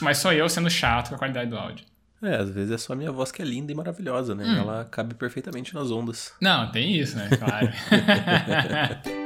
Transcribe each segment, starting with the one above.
Mas sou eu sendo chato com a qualidade do áudio. É, às vezes é só a minha voz que é linda e maravilhosa, né? Hum. Ela cabe perfeitamente nas ondas. Não, tem isso, né? Claro.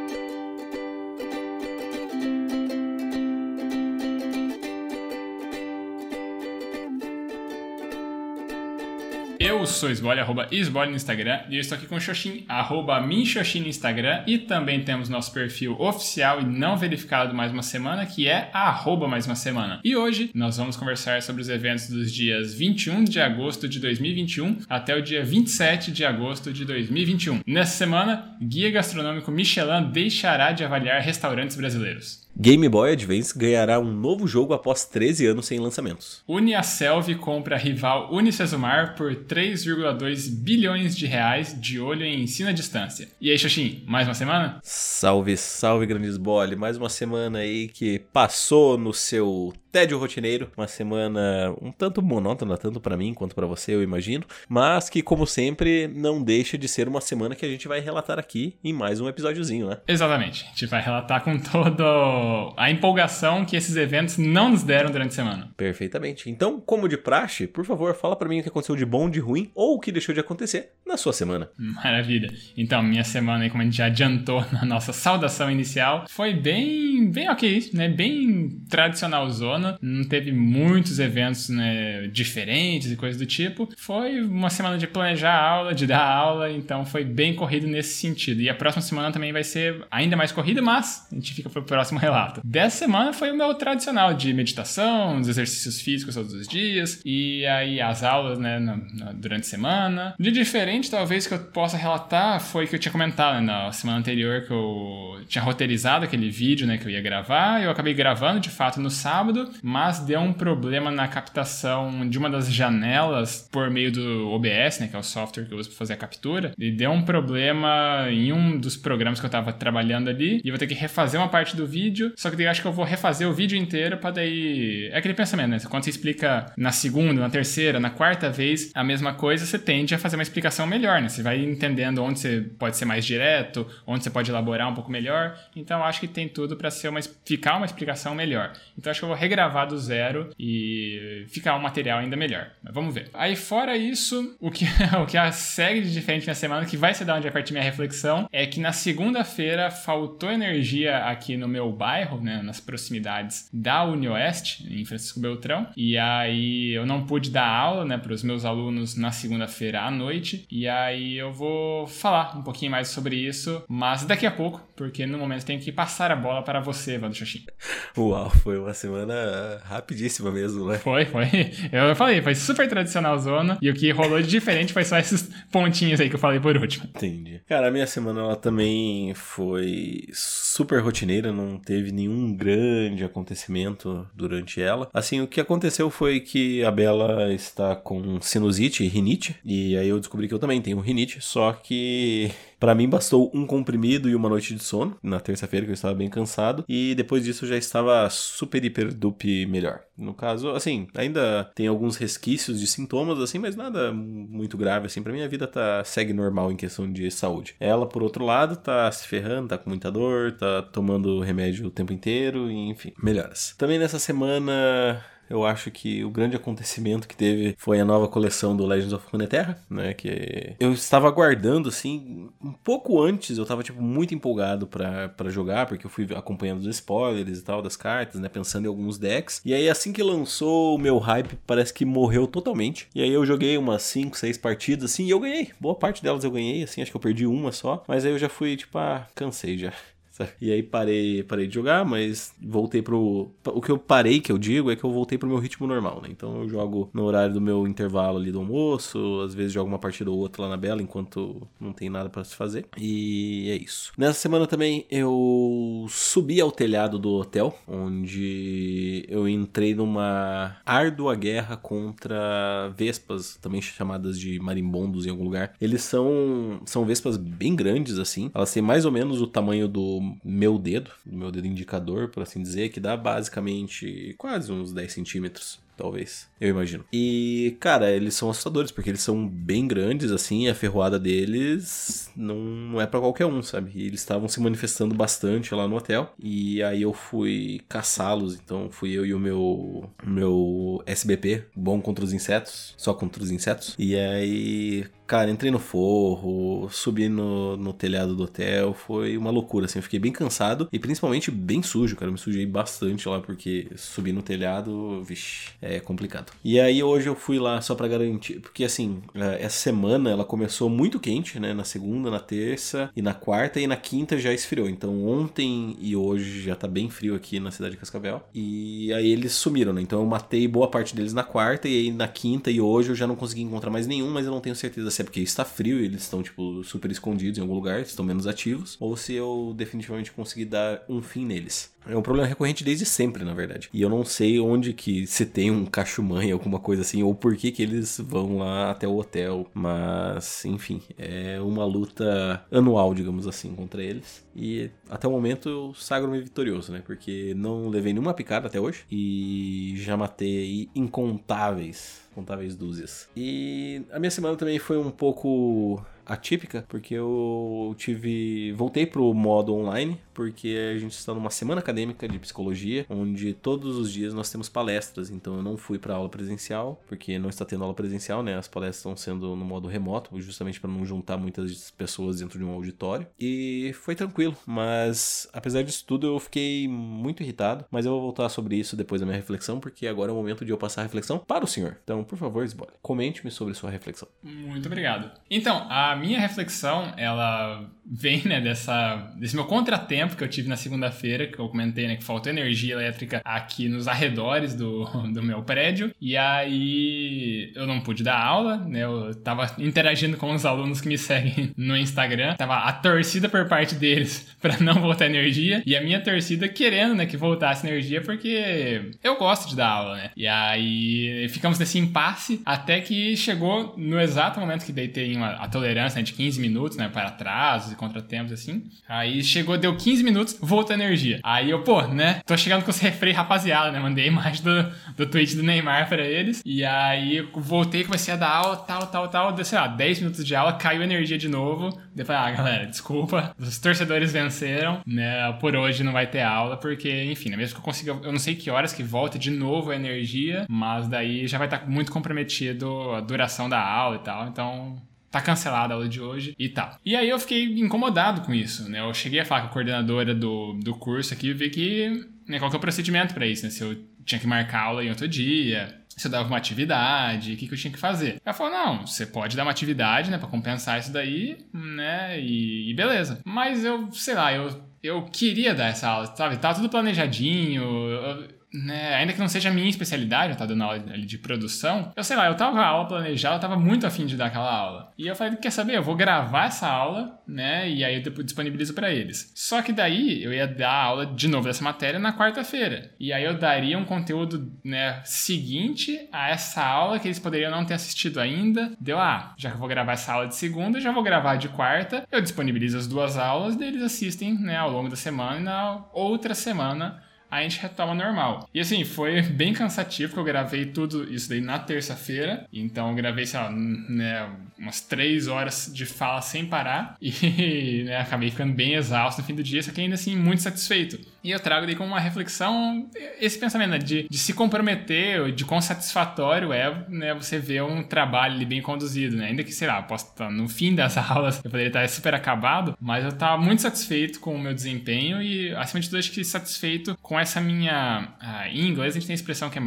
sou Esbole, arroba Esbole no Instagram, e eu estou aqui com o Xoxin, arroba Minxoxin no Instagram, e também temos nosso perfil oficial e não verificado mais uma semana, que é arroba mais uma semana. E hoje nós vamos conversar sobre os eventos dos dias 21 de agosto de 2021 até o dia 27 de agosto de 2021. Nessa semana, Guia Gastronômico Michelin deixará de avaliar restaurantes brasileiros. Game Boy Advance ganhará um novo jogo após 13 anos sem lançamentos. Uniaselv compra a rival Unicesumar por 3,2 bilhões de reais de olho em ensino à distância. E aí, Xoxin, mais uma semana? Salve, salve, Grandes Bole. Mais uma semana aí que passou no seu tédio rotineiro, uma semana um tanto monótona, tanto para mim quanto para você, eu imagino, mas que, como sempre, não deixa de ser uma semana que a gente vai relatar aqui em mais um episódiozinho, né? Exatamente. A gente vai relatar com toda a empolgação que esses eventos não nos deram durante a semana. Perfeitamente. Então, como de praxe, por favor, fala para mim o que aconteceu de bom, de ruim ou o que deixou de acontecer na sua semana. Maravilha. Então, minha semana, como a gente já adiantou na nossa saudação inicial, foi bem, bem ok, né? Bem tradicional zona não teve muitos eventos né, diferentes e coisas do tipo. Foi uma semana de planejar a aula, de dar aula, então foi bem corrido nesse sentido. E a próxima semana também vai ser ainda mais corrida, mas a gente fica pro próximo relato. Dessa semana foi o meu tradicional de meditação, os exercícios físicos todos os dias, e aí as aulas, né, na, na, durante a semana. De diferente, talvez, que eu possa relatar foi que eu tinha comentado né, na semana anterior que eu tinha roteirizado aquele vídeo, né, que eu ia gravar, eu acabei gravando de fato no sábado, mas deu um problema na captação de uma das janelas por meio do OBS, né, que é o software que eu uso para fazer a captura, e deu um problema em um dos programas que eu estava trabalhando ali, e eu vou ter que refazer uma parte do vídeo, só que eu acho que eu vou refazer o vídeo inteiro para daí... É aquele pensamento, né? Quando você explica na segunda, na terceira, na quarta vez a mesma coisa, você tende a fazer uma explicação melhor, né? Você vai entendendo onde você pode ser mais direto, onde você pode elaborar um pouco melhor, então acho que tem tudo para ser uma, ficar uma explicação melhor. Então acho que eu vou regravar do zero e ficar um material ainda melhor. Mas vamos ver. Aí, fora isso, o que, o que a segue de diferente na semana, que vai ser da onde vai partir minha reflexão, é que na segunda-feira faltou energia aqui no meu bairro, né, nas proximidades da UniOeste, em Francisco Beltrão, e aí eu não pude dar aula, né, para os meus alunos na segunda-feira à noite, e aí eu vou falar um pouquinho mais sobre isso, mas daqui a pouco, porque no momento tenho que passar a bola para você, Vando Xoxin. Uau, foi uma semana rapidíssima mesmo, né? Foi, foi. Eu falei, foi super tradicional zona. E o que rolou de diferente foi só esses pontinhos aí que eu falei por último. Entendi. Cara, a minha semana ela também foi super rotineira, não teve nenhum grande acontecimento durante ela. Assim, o que aconteceu foi que a Bela está com sinusite e rinite. E aí eu descobri que eu também tenho rinite, só que para mim bastou um comprimido e uma noite de sono na terça-feira que eu estava bem cansado e depois disso eu já estava super hiper dupe melhor. No caso, assim, ainda tem alguns resquícios de sintomas assim, mas nada muito grave assim. Para mim a vida tá segue normal em questão de saúde. Ela por outro lado tá se ferrando, tá com muita dor, tá tomando remédio o tempo inteiro enfim, melhoras. Também nessa semana eu acho que o grande acontecimento que teve foi a nova coleção do Legends of Runeterra, né? Que eu estava aguardando, assim, um pouco antes, eu estava, tipo, muito empolgado para jogar, porque eu fui acompanhando os spoilers e tal das cartas, né? Pensando em alguns decks. E aí, assim que lançou, o meu hype parece que morreu totalmente. E aí eu joguei umas 5, 6 partidas, assim, e eu ganhei. Boa parte delas eu ganhei, assim, acho que eu perdi uma só. Mas aí eu já fui, tipo, ah, cansei já. E aí parei, parei de jogar, mas voltei pro. O que eu parei, que eu digo, é que eu voltei pro meu ritmo normal, né? Então eu jogo no horário do meu intervalo ali do almoço, às vezes jogo uma partida ou outra lá na Bela enquanto não tem nada para se fazer. E é isso. Nessa semana também eu subi ao telhado do hotel, onde eu entrei numa árdua guerra contra vespas, também chamadas de marimbondos em algum lugar. Eles são, são vespas bem grandes, assim. Elas têm mais ou menos o tamanho do meu dedo, do meu dedo indicador, por assim dizer, que dá basicamente quase uns 10 centímetros talvez. Eu imagino. E, cara, eles são assustadores, porque eles são bem grandes, assim, a ferroada deles não, é para qualquer um, sabe? E eles estavam se manifestando bastante lá no hotel. E aí eu fui caçá-los, então fui eu e o meu, meu SBP, bom contra os insetos, só contra os insetos. E aí, Cara, entrei no forro, subi no, no telhado do hotel, foi uma loucura, assim, eu fiquei bem cansado e principalmente bem sujo, cara, eu me sujei bastante lá porque subir no telhado, vixi, complicado. E aí hoje eu fui lá só para garantir, porque assim, é, essa semana ela começou muito quente, né, na segunda, na terça e na quarta e na quinta já esfriou, então ontem e hoje já tá bem frio aqui na cidade de Cascavel e aí eles sumiram, né, então eu matei boa parte deles na quarta e aí na quinta e hoje eu já não consegui encontrar mais nenhum, mas eu não tenho certeza se é porque está frio e eles estão, tipo, super escondidos em algum lugar, estão menos ativos, ou se eu definitivamente consegui dar um fim neles. É um problema recorrente desde sempre, na verdade. E eu não sei onde que se tem um cachumãe, alguma coisa assim, ou por que que eles vão lá até o hotel. Mas, enfim, é uma luta anual, digamos assim, contra eles. E até o momento eu sagro-me vitorioso, né? Porque não levei nenhuma picada até hoje. E já matei incontáveis, incontáveis dúzias. E a minha semana também foi um pouco atípica, porque eu tive. Voltei pro modo online, porque a gente está numa semana acadêmica de psicologia, onde todos os dias nós temos palestras. Então eu não fui para aula presencial, porque não está tendo aula presencial, né? As palestras estão sendo no modo remoto, justamente para não juntar muitas pessoas dentro de um auditório. E foi tranquilo, mas apesar disso tudo, eu fiquei muito irritado. Mas eu vou voltar sobre isso depois da minha reflexão, porque agora é o momento de eu passar a reflexão para o senhor. Então, por favor, Sbole, comente-me sobre sua reflexão. Muito obrigado. Então, a minha reflexão, ela vem, né, dessa, desse meu contratempo que eu tive na segunda-feira, que eu comentei, né, que faltou energia elétrica aqui nos arredores do, do meu prédio, e aí eu não pude dar aula, né, eu tava interagindo com os alunos que me seguem no Instagram, tava a torcida por parte deles para não voltar energia, e a minha torcida querendo, né, que voltasse energia, porque eu gosto de dar aula, né, e aí ficamos nesse impasse até que chegou no exato momento que tem uma, a tolerância, né, de 15 minutos, né, para atrasos e contratempos, assim. Aí chegou, deu 15 minutos, volta a energia. Aí eu, pô, né, tô chegando com os refrei, rapaziada, né, mandei imagem do, do tweet do Neymar para eles. E aí voltei, comecei a dar aula, tal, tal, tal. Deu, sei lá, 10 minutos de aula, caiu a energia de novo. Depois, ah, galera, desculpa, os torcedores venceram, né, por hoje não vai ter aula, porque, enfim, né, mesmo que eu consiga, eu não sei que horas que volta de novo a energia, mas daí já vai estar muito comprometido a duração da aula e tal, então tá cancelada a aula de hoje e tal. E aí eu fiquei incomodado com isso, né? Eu cheguei a falar com a coordenadora do, do curso aqui e ver que, né, qual que é o procedimento para isso, né? Se eu tinha que marcar aula em outro dia, se eu dava uma atividade, o que, que eu tinha que fazer. Ela falou, não, você pode dar uma atividade, né, pra compensar isso daí, né, e, e beleza. Mas eu, sei lá, eu, eu queria dar essa aula, sabe? Tava tudo planejadinho, eu, né, ainda que não seja a minha especialidade, eu tava dando aula de produção, eu sei lá, eu tava com a aula planejada, eu tava muito afim de dar aquela aula. E eu falei, quer saber, eu vou gravar essa aula, né, e aí eu disponibilizo para eles. Só que daí eu ia dar aula de novo dessa matéria na quarta-feira. E aí eu daria um conteúdo, né, seguinte a essa aula que eles poderiam não ter assistido ainda. Deu, ah, já que eu vou gravar essa aula de segunda, já vou gravar de quarta, eu disponibilizo as duas aulas, daí eles assistem, né, ao longo da semana e na outra semana a gente retoma normal. E assim, foi bem cansativo, porque eu gravei tudo isso daí na terça-feira. Então eu gravei, sei lá, né, umas três horas de fala sem parar. E né, acabei ficando bem exausto no fim do dia, só que ainda assim muito satisfeito. E eu trago daí como uma reflexão esse pensamento né, de, de se comprometer, de quão satisfatório é né, você ver um trabalho bem conduzido, né? Ainda que, sei lá, posso estar no fim das aulas, eu poderia estar super acabado, mas eu estava muito satisfeito com o meu desempenho e, acima de tudo, acho que satisfeito com essa minha. Uh, em inglês a gente tem a expressão que é,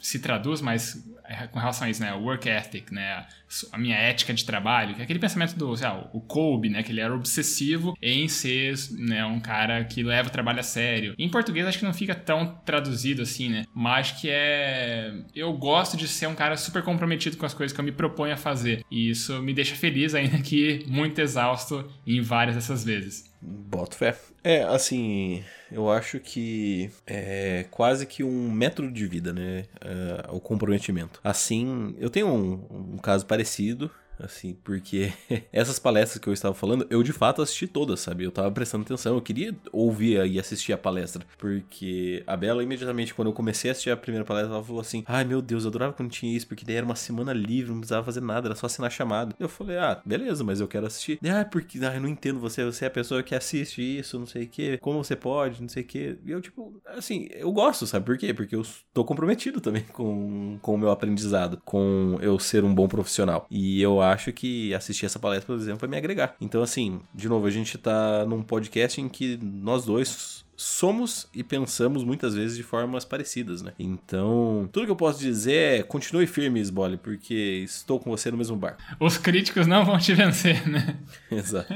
se traduz, mas com relação a isso, né? Work ethic, né? A minha ética de trabalho, que é aquele pensamento do, sei lá, o Kobe, né? Que ele era obsessivo em ser, né? Um cara que leva o trabalho a sério. Em português acho que não fica tão traduzido assim, né? Mas que é... Eu gosto de ser um cara super comprometido com as coisas que eu me proponho a fazer. E isso me deixa feliz ainda que muito exausto em várias dessas vezes. Boto fé. É, assim, eu acho que é quase que um método de vida, né? É, o comprometimento. Assim, eu tenho um, um caso parecido assim, porque essas palestras que eu estava falando, eu de fato assisti todas, sabe? Eu tava prestando atenção, eu queria ouvir e assistir a palestra, porque a Bela, imediatamente, quando eu comecei a assistir a primeira palestra, ela falou assim: ai meu Deus, eu adorava quando tinha isso, porque daí era uma semana livre, não precisava fazer nada, era só assinar chamado. Eu falei: ah, beleza, mas eu quero assistir. Ah, porque ah, eu não entendo você, você é a pessoa que assiste isso, não sei o que, como você pode, não sei o que. E eu, tipo, assim, eu gosto, sabe por quê? Porque eu tô comprometido também com, com o meu aprendizado, com eu ser um bom profissional. E eu acho que assistir essa palestra, por exemplo, vai me agregar. Então, assim, de novo, a gente tá num podcast em que nós dois somos e pensamos muitas vezes de formas parecidas, né? Então, tudo que eu posso dizer é continue firme, Sbole, porque estou com você no mesmo bar. Os críticos não vão te vencer, né? Exato.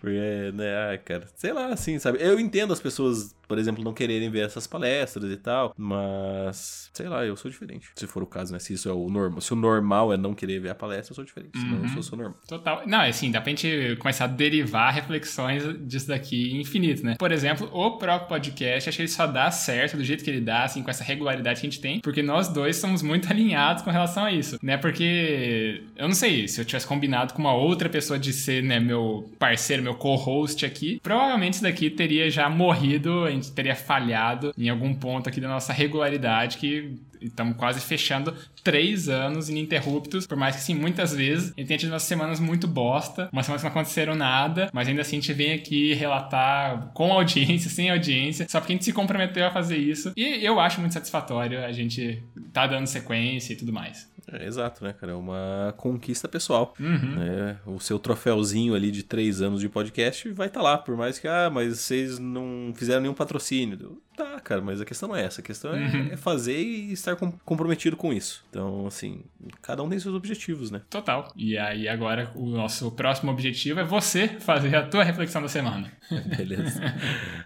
Porque, né, cara, sei lá, assim, sabe? Eu entendo as pessoas, por exemplo, não quererem ver essas palestras e tal, mas, sei lá, eu sou diferente. Se for o caso, né? Se isso é o normal. Se o normal é não querer ver a palestra, eu sou diferente. Senão uhum. eu sou, sou normal. Total. Não, é assim, dá pra gente começar a derivar reflexões disso daqui infinito, né? Por exemplo, o o próprio podcast, acho que ele só dá certo do jeito que ele dá, assim, com essa regularidade que a gente tem, porque nós dois somos muito alinhados com relação a isso, né? Porque eu não sei, se eu tivesse combinado com uma outra pessoa de ser, né, meu parceiro, meu co-host aqui, provavelmente isso daqui teria já morrido, a gente teria falhado em algum ponto aqui da nossa regularidade que estamos quase fechando três anos ininterruptos, por mais que, sim, muitas vezes a gente tenha tido umas semanas muito bosta, umas semanas que não aconteceram nada, mas ainda assim a gente vem aqui relatar com audiência, sem audiência, só porque a gente se comprometeu a fazer isso. E eu acho muito satisfatório a gente tá dando sequência e tudo mais. É, exato, né, cara? É uma conquista pessoal. Uhum. Né? O seu troféuzinho ali de três anos de podcast vai estar tá lá, por mais que, ah, mas vocês não fizeram nenhum patrocínio. Tá, cara, mas a questão não é essa. A questão é, uhum. é fazer e estar com, comprometido com isso. Então, assim, cada um tem seus objetivos, né? Total. E aí, agora, o nosso próximo objetivo é você fazer a tua reflexão da semana. Beleza.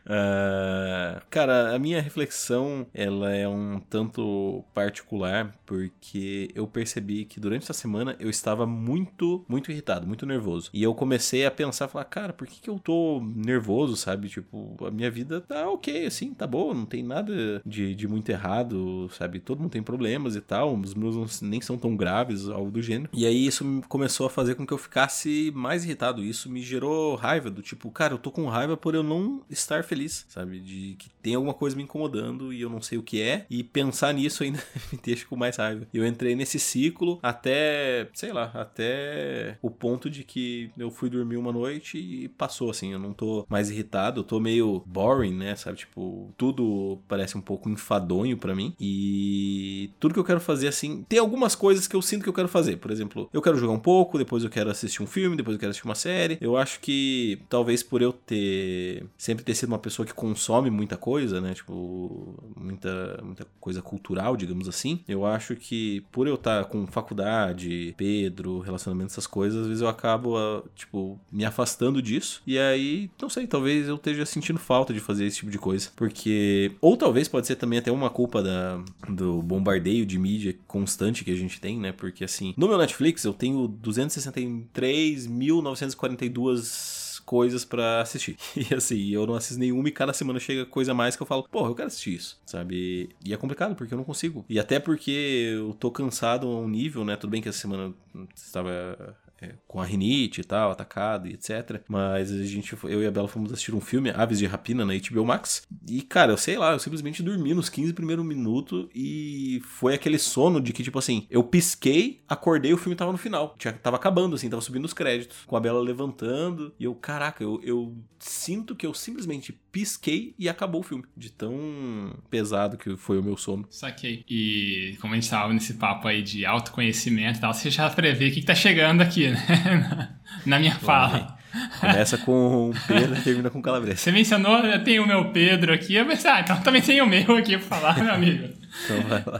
uh, cara, a minha reflexão, ela é um tanto particular, porque eu percebi que durante essa semana eu estava muito, muito irritado, muito nervoso. E eu comecei a pensar, falar, cara, por que, que eu tô nervoso, sabe? Tipo, a minha vida tá ok, assim, tá boa, não tem nada de, de muito errado, sabe? Todo mundo tem problemas e tal, os meus nem são tão graves, algo do gênero. E aí isso começou a fazer com que eu ficasse mais irritado. Isso me gerou raiva, do tipo, cara, eu tô com raiva por eu não estar feliz, sabe? De que tem alguma coisa me incomodando e eu não sei o que é. E pensar nisso ainda me deixa com mais raiva. Eu entrei nesse ciclo até, sei lá, até o ponto de que eu fui dormir uma noite e passou, assim. Eu não tô mais irritado, eu tô meio boring, né? Sabe? Tipo, tudo parece um pouco enfadonho para mim. E tudo que eu quero fazer, assim, tem algumas coisas que eu sinto que eu quero fazer. Por exemplo, eu quero jogar um pouco, depois eu quero assistir um filme, depois eu quero assistir uma série. Eu acho que talvez por eu ter sempre ter sido uma pessoa que consome muita coisa, né? Tipo, muita, muita coisa cultural, digamos assim. Eu acho que por eu estar com faculdade, Pedro, relacionamento, essas coisas, às vezes eu acabo, ah, tipo, me afastando disso. E aí, não sei, talvez eu esteja sentindo falta de fazer esse tipo de coisa. Porque. Ou talvez pode ser também até uma culpa da, do bombardeio de mídia constante que a gente tem, né? Porque assim, no meu Netflix eu tenho 263.942 coisas para assistir. E assim, eu não assisto nenhuma e cada semana chega coisa mais que eu falo, porra, eu quero assistir isso, sabe? E é complicado porque eu não consigo. E até porque eu tô cansado a um nível, né? Tudo bem que essa semana estava é, com a rinite e tal, atacado e etc. Mas a gente, eu e a Bela fomos assistir um filme, Aves de Rapina, na HBO Max. E, cara, eu sei lá, eu simplesmente dormi nos 15 primeiros minutos e foi aquele sono de que, tipo assim, eu pisquei, acordei, o filme tava no final. Tinha, tava acabando, assim, tava subindo os créditos. Com a Bela levantando. E eu, caraca, eu, eu sinto que eu simplesmente pisquei e acabou o filme. De tão pesado que foi o meu sono. Saquei. E como a gente tava nesse papo aí de autoconhecimento e tal, você já prevê o que, que tá chegando aqui, né? Na minha fala. Começa com Pedro e termina com Calabresa. Você mencionou, eu tenho o meu Pedro aqui, eu pensei, ah, então também tem o meu aqui pra falar, meu amigo. Então vai lá.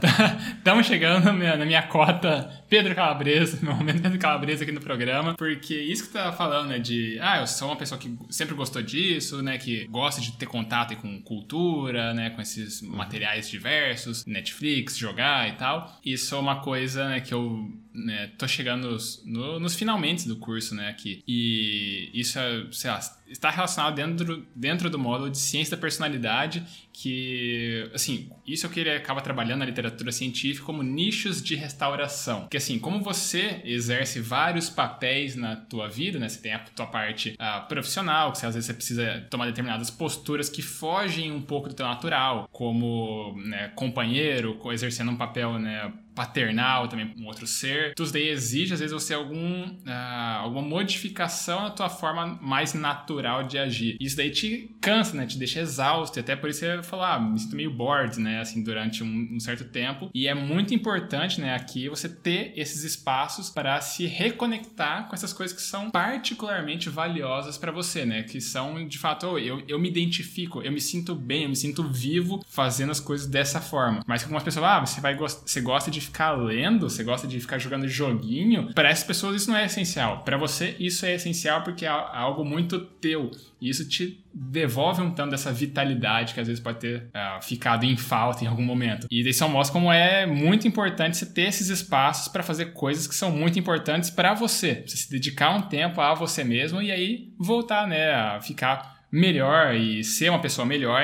Estamos chegando na minha, na minha cota Pedro Calabresa, meu momento Pedro Calabresa aqui no programa, porque isso que tu tá falando, né, de, ah, eu sou uma pessoa que sempre gostou disso, né, que gosta de ter contato com cultura, né, com esses materiais diversos, Netflix, jogar e tal. Isso é uma coisa, né, que eu né, tô chegando nos, no, nos finalmente do curso, né, aqui. E isso é, sei lá, está relacionado dentro, dentro do módulo de ciência da personalidade, que, assim, isso é o que ele acaba trabalhando na literatura científica como nichos de restauração. Que, assim, como você exerce vários papéis na tua vida, né? Você tem a tua parte uh, profissional, que você, às vezes você precisa tomar determinadas posturas que fogem um pouco do teu natural, como né, companheiro, exercendo um papel, né, paternal também um outro ser. Tudo isso daí exige, às vezes, você algum, uh, alguma modificação na tua forma mais natural de agir. Isso daí te cansa, né? Te deixa exausto. E até por isso você fala, ah, me sinto meio bored, né? Assim, durante um, um, certo tempo. E é muito importante, né, aqui você ter esses espaços para se reconectar com essas coisas que são particularmente valiosas para você, né? Que são, de fato, oh, eu, eu me identifico, eu me sinto bem, eu me sinto vivo fazendo as coisas dessa forma. Mas algumas pessoas, ah, você, vai você gosta de ficar lendo, você gosta de ficar jogando joguinho, para essas pessoas isso não é essencial. Para você isso é essencial porque é algo muito teu. E isso te devolve um tanto dessa vitalidade que às vezes pode ter uh, ficado em falta em algum momento. E isso mostra como é muito importante você ter esses espaços para fazer coisas que são muito importantes para você. Você se dedicar um tempo a você mesmo e aí voltar, né, a ficar melhor e ser uma pessoa melhor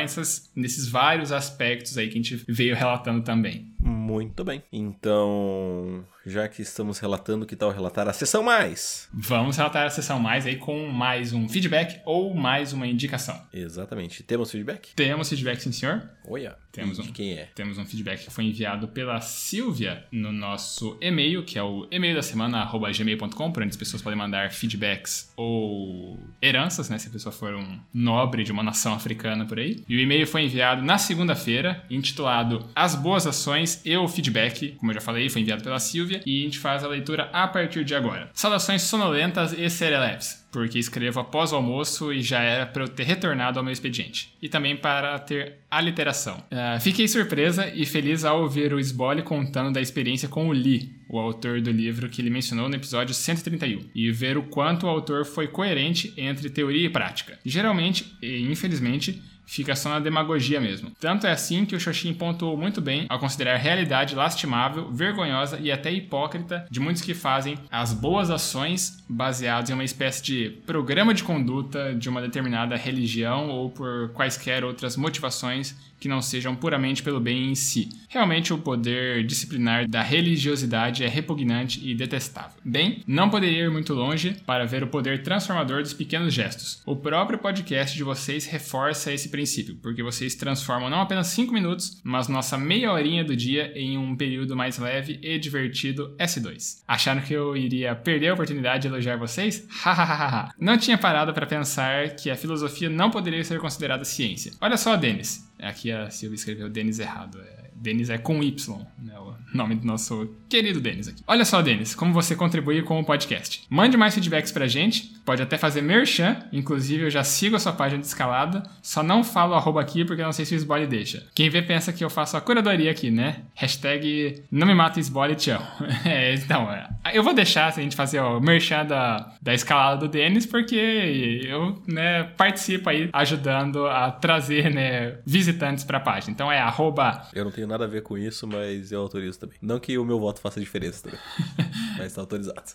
nesses vários aspectos aí que a gente veio relatando também. Muito bem. Então, já que estamos relatando, que tal relatar a sessão mais? Vamos relatar a sessão mais aí com mais um feedback ou mais uma indicação. Exatamente. Temos feedback? Temos feedback, sim, senhor. Olha. Temos um, de quem é? Temos um feedback que foi enviado pela Silvia no nosso e-mail, que é o e-mail da semana, arroba gmail.com, por onde as pessoas podem mandar feedbacks ou heranças, né? Se a pessoa for um nobre de uma nação africana por aí. E o e-mail foi enviado na segunda-feira, intitulado As Boas Ações e o Feedback, como eu já falei, foi enviado pela Silvia, e a gente faz a leitura a partir de agora. Saudações sonolentas e sereleves porque escrevo após o almoço e já era para eu ter retornado ao meu expediente. E também para ter aliteração. Uh, fiquei surpresa e feliz ao ouvir o Sbole contando da experiência com o Lee, o autor do livro que ele mencionou no episódio 131, e ver o quanto o autor foi coerente entre teoria e prática. Geralmente, e infelizmente, fica só na demagogia mesmo. Tanto é assim que o Xoxin pontuou muito bem ao considerar a realidade lastimável, vergonhosa e até hipócrita de muitos que fazem as boas ações baseadas em uma espécie de programa de conduta de uma determinada religião ou por quaisquer outras motivações que não sejam puramente pelo bem em si. Realmente, o poder disciplinar da religiosidade é repugnante e detestável. Bem, não poderia ir muito longe para ver o poder transformador dos pequenos gestos. O próprio podcast de vocês reforça esse princípio, porque vocês transformam não apenas 5 minutos, mas nossa meia horinha do dia em um período mais leve e divertido S2. Acharam que eu iria perder a oportunidade de elogiar vocês? Hahaha. não tinha parado para pensar que a filosofia não poderia ser considerada ciência. Olha só, Denis. Aqui a Silvia escreveu Denis errado. É, Denis é com Y, né? Nome do nosso querido Denis aqui. Olha só, Denis, como você contribui com o podcast. Mande mais feedbacks pra gente, pode até fazer merchan, inclusive eu já sigo a sua página de escalada, só não falo arroba aqui porque não sei se o Sbole deixa. Quem vê pensa que eu faço a curadoria aqui, né? Hashtag não me mata Sbole, tchau. é, então, é, eu vou deixar a gente fazer o merchan da, da escalada do Denis, porque eu né, participo aí ajudando a trazer né, visitantes pra página. Então é arroba... Eu não tenho nada a ver com isso, mas eu autorizo também. Não que o meu voto faça diferença também, mas tá autorizado.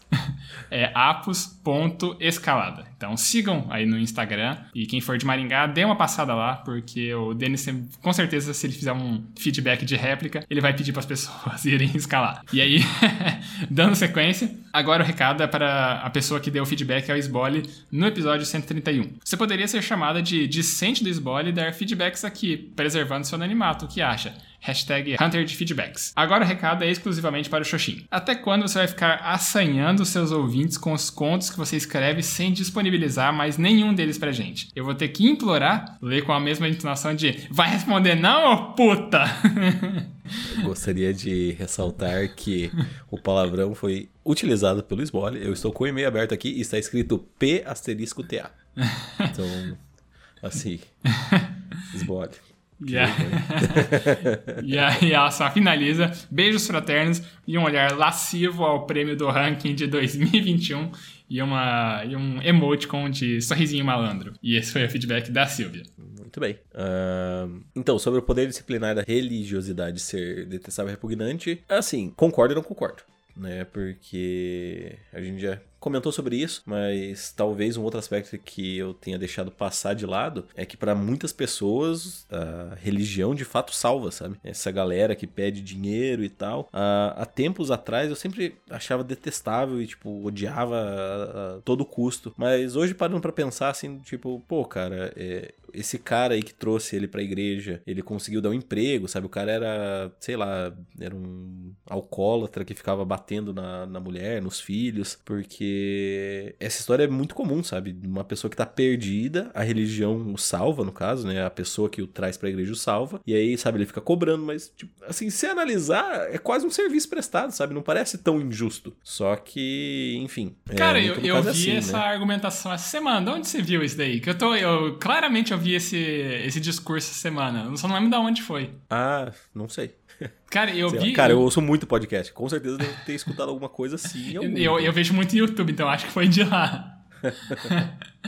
É apos.escalada. Então sigam aí no Instagram e quem for de Maringá, dê uma passada lá, porque o Denis, com certeza, se ele fizer um feedback de réplica, ele vai pedir para as pessoas irem escalar. E aí, dando sequência, agora o recado é para a pessoa que deu o feedback ao Sbole no episódio 131. Você poderia ser chamada de discente do Sbole e dar feedbacks aqui, preservando seu anonimato. O que acha? Hashtag Hunter de Feedbacks. Agora o recado é exclusivamente para o Xoxin. Até quando você vai ficar assanhando seus ouvintes com os contos que você escreve sem disponibilizar mais nenhum deles pra gente? Eu vou ter que implorar, ler com a mesma entonação de vai responder não, ô puta! Eu gostaria de ressaltar que o palavrão foi utilizado pelo Sbole. Eu estou com o e-mail aberto aqui e está escrito P asterisco TA. Então, assim, E aí ela só finaliza. Beijos fraternos e um olhar lascivo ao prêmio do ranking de 2021 e, uma, e um emoticon de sorrisinho malandro. E esse foi o feedback da Silvia. Muito bem. Uh, então, sobre o poder disciplinar da religiosidade ser detestável e repugnante, assim, concordo e não concordo. Né, porque a gente já comentou sobre isso, mas talvez um outro aspecto que eu tenha deixado passar de lado é que para muitas pessoas a religião de fato salva, sabe? Essa galera que pede dinheiro e tal. Há, há tempos atrás eu sempre achava detestável e, tipo, odiava a, a todo custo. Mas hoje parando para pensar assim, tipo, pô, cara, é, esse cara aí que trouxe ele pra igreja, ele conseguiu dar um emprego, sabe? O cara era, sei lá, era um alcoólatra que ficava batendo na, na mulher, nos filhos, porque essa história é muito comum, sabe? Uma pessoa que tá perdida, a religião o salva, no caso, né? A pessoa que o traz pra igreja o salva, e aí, sabe, ele fica cobrando, mas, tipo, assim, se analisar, é quase um serviço prestado, sabe? Não parece tão injusto. Só que, enfim. É, cara, eu, eu vi assim, essa né? argumentação essa semana. De onde você viu isso daí? Que eu tô. Eu, claramente eu vi esse, esse discurso essa semana. Eu só não lembro de onde foi. Ah, não sei. Cara, eu sei vi. Lá. Cara, eu ouço muito podcast. Com certeza devo ter escutado alguma coisa assim. eu, eu, eu vejo muito YouTube, então acho que foi de lá.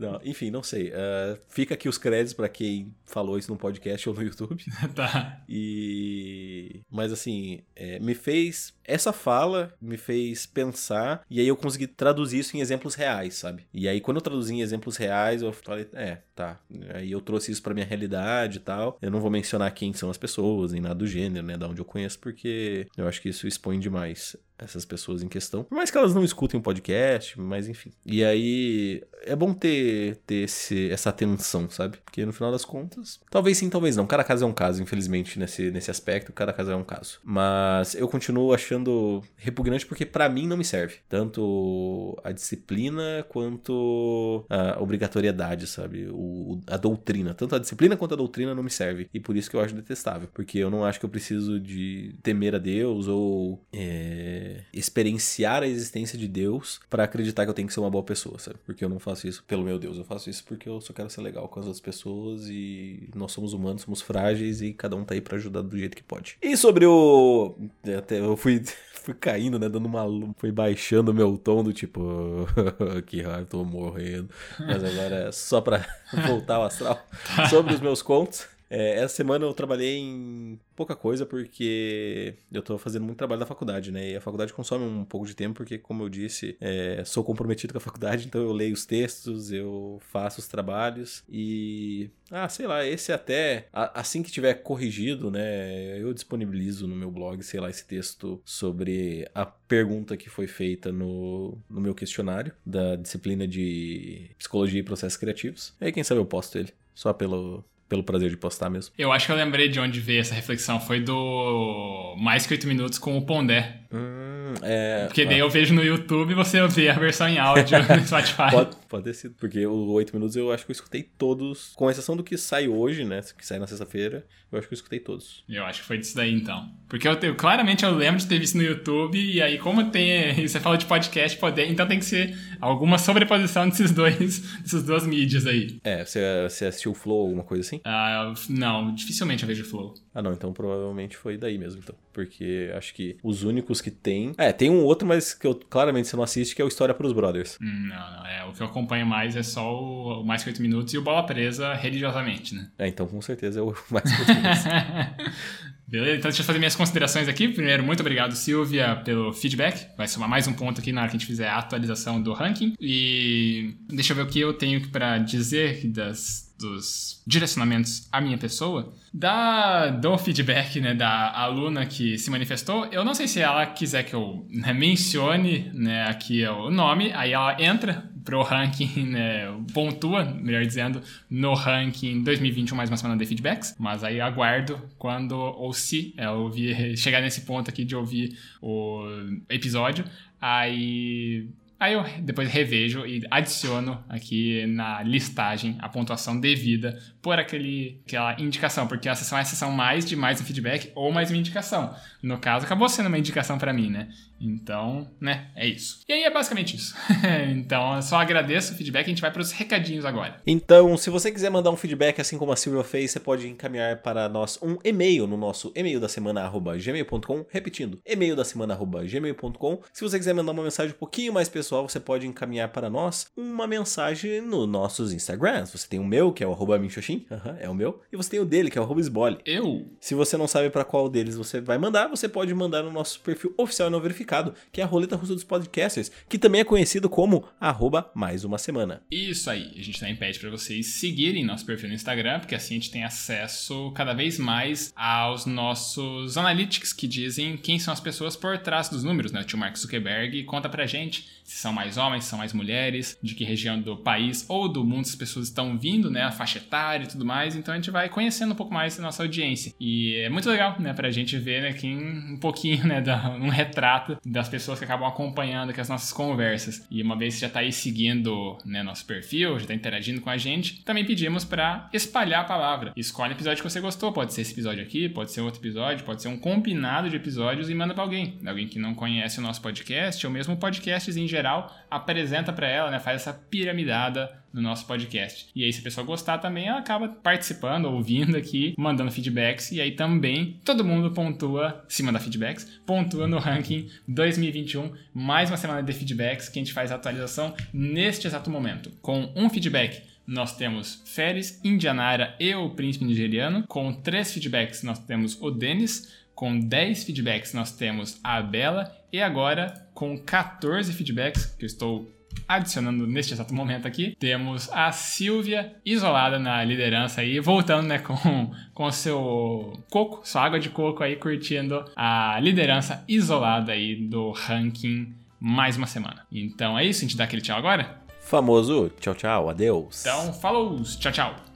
Não, enfim, não sei. Uh, fica aqui os créditos para quem falou isso no podcast ou no YouTube. tá. E. Mas assim, é, me fez. Essa fala me fez pensar, e aí eu consegui traduzir isso em exemplos reais, sabe? E aí, quando eu traduzi em exemplos reais, eu falei, é, tá. Aí eu trouxe isso pra minha realidade e tal. Eu não vou mencionar quem são as pessoas, nem nada do gênero, né? Da onde eu conheço, porque eu acho que isso expõe demais essas pessoas em questão. Por mais que elas não escutem o um podcast, mas enfim. E aí é bom ter, ter esse, essa atenção, sabe? Porque no final das contas, talvez sim, talvez não. Cada caso é um caso, infelizmente, nesse, nesse aspecto, cada caso é um caso. Mas eu continuo achando repugnante porque para mim não me serve. Tanto a disciplina quanto a obrigatoriedade, sabe? O, a doutrina. Tanto a disciplina quanto a doutrina não me serve. E por isso que eu acho detestável. Porque eu não acho que eu preciso de temer a Deus ou. É, experienciar a existência de Deus para acreditar que eu tenho que ser uma boa pessoa, sabe? Porque eu não faço isso pelo meu Deus, eu faço isso porque eu só quero ser legal com as outras pessoas e nós somos humanos, somos frágeis e cada um tá aí para ajudar do jeito que pode. E sobre o até eu fui fui caindo, né, dando uma fui baixando o meu tom do tipo que raiva, tô morrendo. Mas agora é só para voltar ao astral sobre os meus contos. É, essa semana eu trabalhei em pouca coisa porque eu tô fazendo muito trabalho da faculdade, né? E a faculdade consome um pouco de tempo porque, como eu disse, é, sou comprometido com a faculdade, então eu leio os textos, eu faço os trabalhos e... Ah, sei lá, esse até, assim que tiver corrigido, né, eu disponibilizo no meu blog, sei lá, esse texto sobre a pergunta que foi feita no, no meu questionário da disciplina de Psicologia e Processos Criativos. Aí, quem sabe eu posto ele, só pelo, pelo prazer de postar mesmo. Eu acho que eu lembrei de onde veio essa reflexão. Foi do Mais que 8 Minutos com o Pondé. Hum, é... Porque daí ah. eu vejo no YouTube e você vê a versão em áudio no Spotify. Pode, pode ter sido. Porque o 8 Minutos eu acho que eu escutei todos, com exceção do que sai hoje, né? Que sai na sexta-feira. Eu acho que eu escutei todos. Eu acho que foi disso daí então. Porque eu, eu, claramente eu lembro de ter visto no YouTube, e aí, como tem. Você fala de podcast, poder, então tem que ser alguma sobreposição desses dois, dessas duas mídias aí. É, você, você assistiu o Flow, alguma coisa assim? Ah, não, dificilmente eu vejo Flow. Ah, não, então provavelmente foi daí mesmo, então. Porque acho que os únicos que tem. É, tem um outro, mas que eu claramente você não assiste, que é o História pros Brothers. Hum, não, não. É, o que eu acompanho mais é só o, o Mais Que 8 Minutos e o Bola Presa religiosamente, né? É, então com certeza é o Mais Que 8 Minutos. Beleza? Então deixa eu fazer minhas considerações aqui. Primeiro, muito obrigado, Silvia, pelo feedback. Vai somar mais um ponto aqui na hora que a gente fizer a atualização do ranking. E deixa eu ver o que eu tenho para dizer das dos direcionamentos à minha pessoa, da, do feedback né, da aluna que se manifestou, eu não sei se ela quiser que eu né, mencione né, aqui o nome, aí ela entra pro ranking, né, pontua, melhor dizendo, no ranking 2021 mais uma semana de feedbacks, mas aí aguardo quando ou se ela ouvir, chegar nesse ponto aqui de ouvir o episódio, aí Aí eu depois revejo e adiciono aqui na listagem a pontuação devida por aquele, aquela indicação, porque a sessão é a sessão mais de mais um feedback ou mais uma indicação. No caso, acabou sendo uma indicação para mim, né? Então, né, é isso. E aí é basicamente isso. então, eu só agradeço o feedback e a gente vai para os recadinhos agora. Então, se você quiser mandar um feedback assim como a Silvia fez, você pode encaminhar para nós um e-mail no nosso e-mail da semana gmail.com, repetindo, e-mail da semana gmail.com. Se você quiser mandar uma mensagem um pouquinho mais pessoal você pode encaminhar para nós uma mensagem nos nossos Instagrams. Você tem o meu, que é o arroba minxoxin, uhum, é o meu, e você tem o dele, que é o arroba esbole. Eu? Se você não sabe para qual deles você vai mandar, você pode mandar no nosso perfil oficial e não verificado, que é a Roleta Russa dos Podcasters, que também é conhecido como arroba mais uma semana. Isso aí, a gente também pede para vocês seguirem nosso perfil no Instagram, porque assim a gente tem acesso cada vez mais aos nossos analytics que dizem quem são as pessoas por trás dos números, né? O tio Mark Zuckerberg conta pra gente se são mais homens, se são mais mulheres, de que região do país ou do mundo as pessoas estão vindo, né? A faixa etária e tudo mais. Então a gente vai conhecendo um pouco mais da nossa audiência. E é muito legal, né? Pra gente ver né, aqui um pouquinho, né? Um retrato das pessoas que acabam acompanhando aqui as nossas conversas. E uma vez que já tá aí seguindo né, nosso perfil, já tá interagindo com a gente, também pedimos para espalhar a palavra. Escolhe o episódio que você gostou. Pode ser esse episódio aqui, pode ser outro episódio, pode ser um combinado de episódios e manda para alguém. Alguém que não conhece o nosso podcast, ou mesmo podcasts em geral, apresenta para ela, né? Faz essa piramidada no nosso podcast. E aí, se a pessoa gostar também, ela acaba participando, ouvindo aqui, mandando feedbacks. E aí também todo mundo pontua, se manda feedbacks, pontua no ranking 2021. Mais uma semana de feedbacks que a gente faz a atualização neste exato momento. Com um feedback nós temos Férez, Indianara e o Príncipe Nigeriano. Com três feedbacks, nós temos o Denis. Com 10 feedbacks, nós temos a Bela. E agora, com 14 feedbacks, que eu estou adicionando neste exato momento aqui, temos a Silvia isolada na liderança aí, voltando, né, com, com seu coco, sua água de coco aí, curtindo a liderança isolada aí do ranking mais uma semana. Então é isso, a gente dá aquele tchau agora? Famoso tchau, tchau, adeus. Então, falou, tchau, tchau.